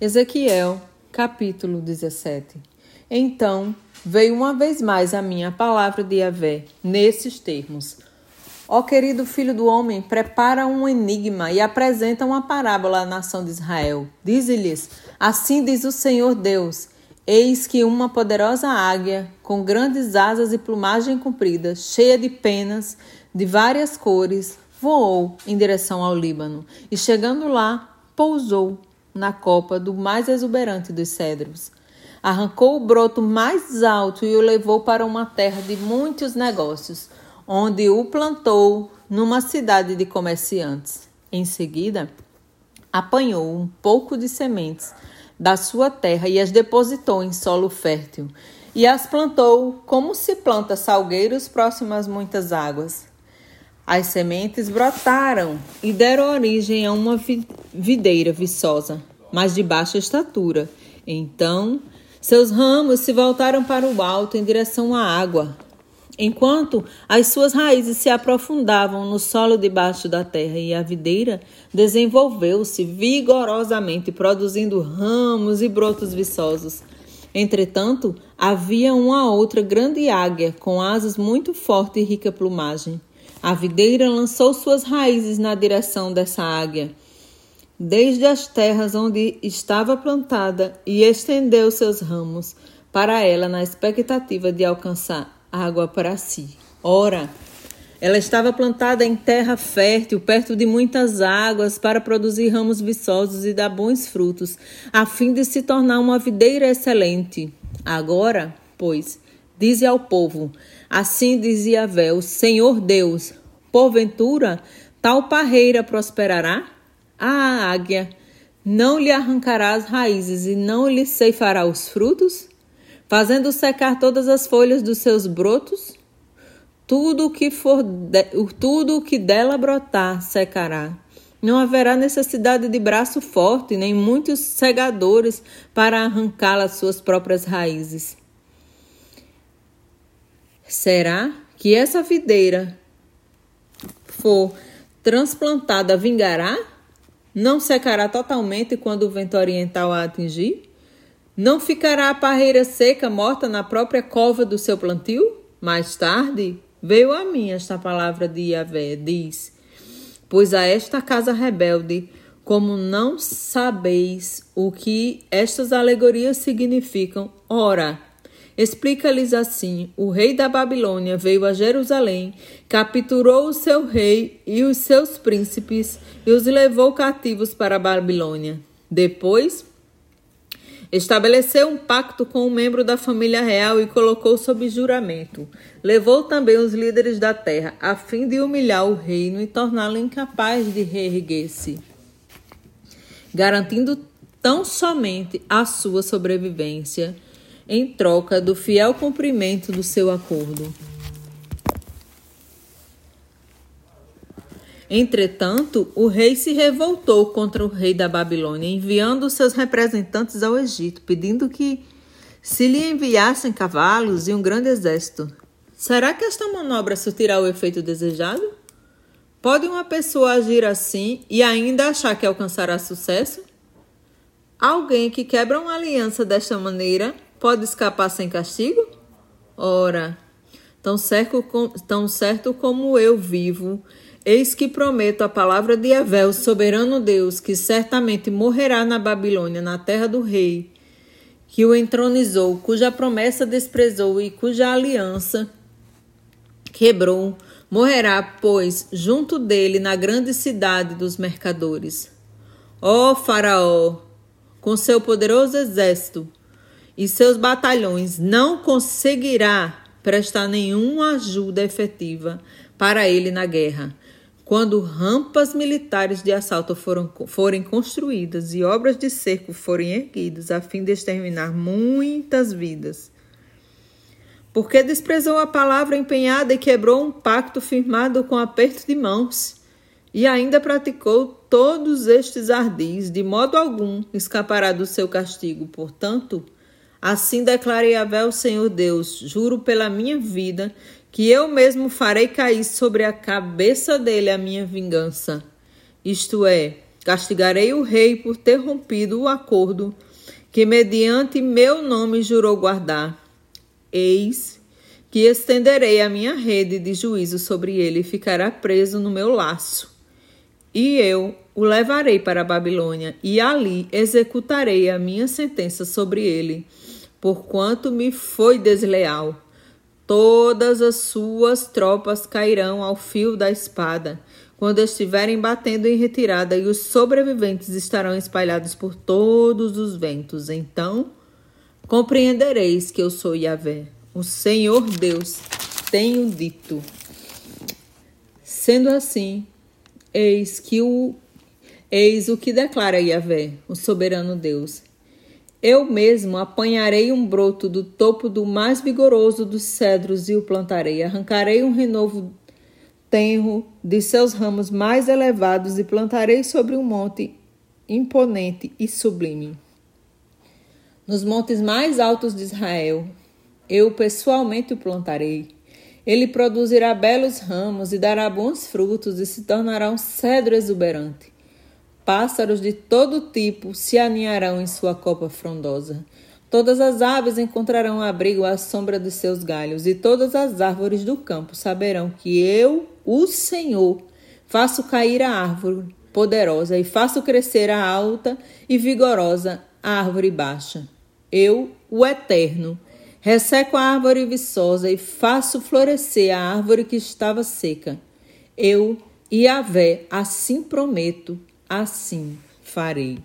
Ezequiel, capítulo 17. Então veio uma vez mais a minha palavra de Yahvé, nesses termos: Ó querido filho do homem, prepara um enigma e apresenta uma parábola à nação de Israel. Dize-lhes: Assim diz o Senhor Deus: Eis que uma poderosa águia, com grandes asas e plumagem comprida, cheia de penas de várias cores, voou em direção ao Líbano e, chegando lá, pousou na copa do mais exuberante dos cedros. Arrancou o broto mais alto e o levou para uma terra de muitos negócios, onde o plantou numa cidade de comerciantes. Em seguida, apanhou um pouco de sementes da sua terra e as depositou em solo fértil, e as plantou como se planta salgueiros próximo às muitas águas. As sementes brotaram e deram origem a uma videira viçosa, mas de baixa estatura. Então, seus ramos se voltaram para o alto em direção à água, enquanto as suas raízes se aprofundavam no solo debaixo da terra, e a videira desenvolveu-se vigorosamente, produzindo ramos e brotos viçosos. Entretanto, havia uma outra grande águia com asas muito fortes e rica plumagem. A videira lançou suas raízes na direção dessa águia, desde as terras onde estava plantada, e estendeu seus ramos para ela na expectativa de alcançar água para si. Ora, ela estava plantada em terra fértil, perto de muitas águas, para produzir ramos viçosos e dar bons frutos, a fim de se tornar uma videira excelente. Agora, pois, dize ao povo: Assim dizia Vé, o Senhor Deus: Porventura, tal parreira prosperará? A águia não lhe arrancará as raízes e não lhe ceifará os frutos? Fazendo secar todas as folhas dos seus brotos? Tudo o que for de, tudo o que dela brotar secará. Não haverá necessidade de braço forte, nem muitos segadores para arrancá-la as suas próprias raízes. Será que essa videira for transplantada, vingará? Não secará totalmente quando o vento oriental a atingir? Não ficará a parreira seca, morta na própria cova do seu plantio? Mais tarde veio a mim esta palavra de Yahvé, diz: Pois a esta casa rebelde, como não sabeis o que estas alegorias significam, ora, Explica-lhes assim: o rei da Babilônia veio a Jerusalém, capturou o seu rei e os seus príncipes e os levou cativos para a Babilônia. Depois, estabeleceu um pacto com um membro da família real e colocou sob juramento. Levou também os líderes da terra, a fim de humilhar o reino e torná-lo incapaz de reerguer-se, garantindo tão somente a sua sobrevivência em troca do fiel cumprimento do seu acordo. Entretanto, o rei se revoltou contra o rei da Babilônia, enviando seus representantes ao Egito, pedindo que se lhe enviassem cavalos e um grande exército. Será que esta manobra surtirá o efeito desejado? Pode uma pessoa agir assim e ainda achar que alcançará sucesso? Alguém que quebra uma aliança desta maneira pode escapar sem castigo? Ora, tão certo, tão certo como eu vivo, eis que prometo a palavra de Yahvé, o soberano Deus, que certamente morrerá na Babilônia, na terra do rei, que o entronizou, cuja promessa desprezou e cuja aliança quebrou. Morrerá, pois, junto dele na grande cidade dos mercadores. Ó Faraó, com seu poderoso exército, e seus batalhões não conseguirá prestar nenhuma ajuda efetiva para ele na guerra. Quando rampas militares de assalto foram, forem construídas e obras de cerco forem erguidas a fim de exterminar muitas vidas. Porque desprezou a palavra empenhada e quebrou um pacto firmado com aperto de mãos, e ainda praticou todos estes ardis, de modo algum escapará do seu castigo. Portanto, Assim declarei a o Senhor Deus: juro pela minha vida que eu mesmo farei cair sobre a cabeça dele a minha vingança. Isto é, Castigarei o rei por ter rompido o acordo que, mediante meu nome, jurou guardar. Eis que estenderei a minha rede de juízo sobre ele e ficará preso no meu laço. E eu o levarei para a Babilônia, e ali executarei a minha sentença sobre ele, porquanto me foi desleal. Todas as suas tropas cairão ao fio da espada, quando estiverem batendo em retirada, e os sobreviventes estarão espalhados por todos os ventos. Então compreendereis que eu sou Yahvé, o Senhor Deus, tenho dito. Sendo assim, eis que o Eis o que declara Yahvé, o soberano Deus. Eu mesmo apanharei um broto do topo do mais vigoroso dos cedros e o plantarei. Arrancarei um renovo tenro de seus ramos mais elevados e plantarei sobre um monte imponente e sublime. Nos montes mais altos de Israel, eu pessoalmente o plantarei. Ele produzirá belos ramos e dará bons frutos e se tornará um cedro exuberante. Pássaros de todo tipo se aninharão em sua copa frondosa. Todas as aves encontrarão abrigo à sombra de seus galhos, e todas as árvores do campo saberão que eu, o Senhor, faço cair a árvore poderosa e faço crescer a alta e vigorosa árvore baixa. Eu, o Eterno, resseco a árvore viçosa e faço florescer a árvore que estava seca. Eu, Yahvé, assim prometo assim farei.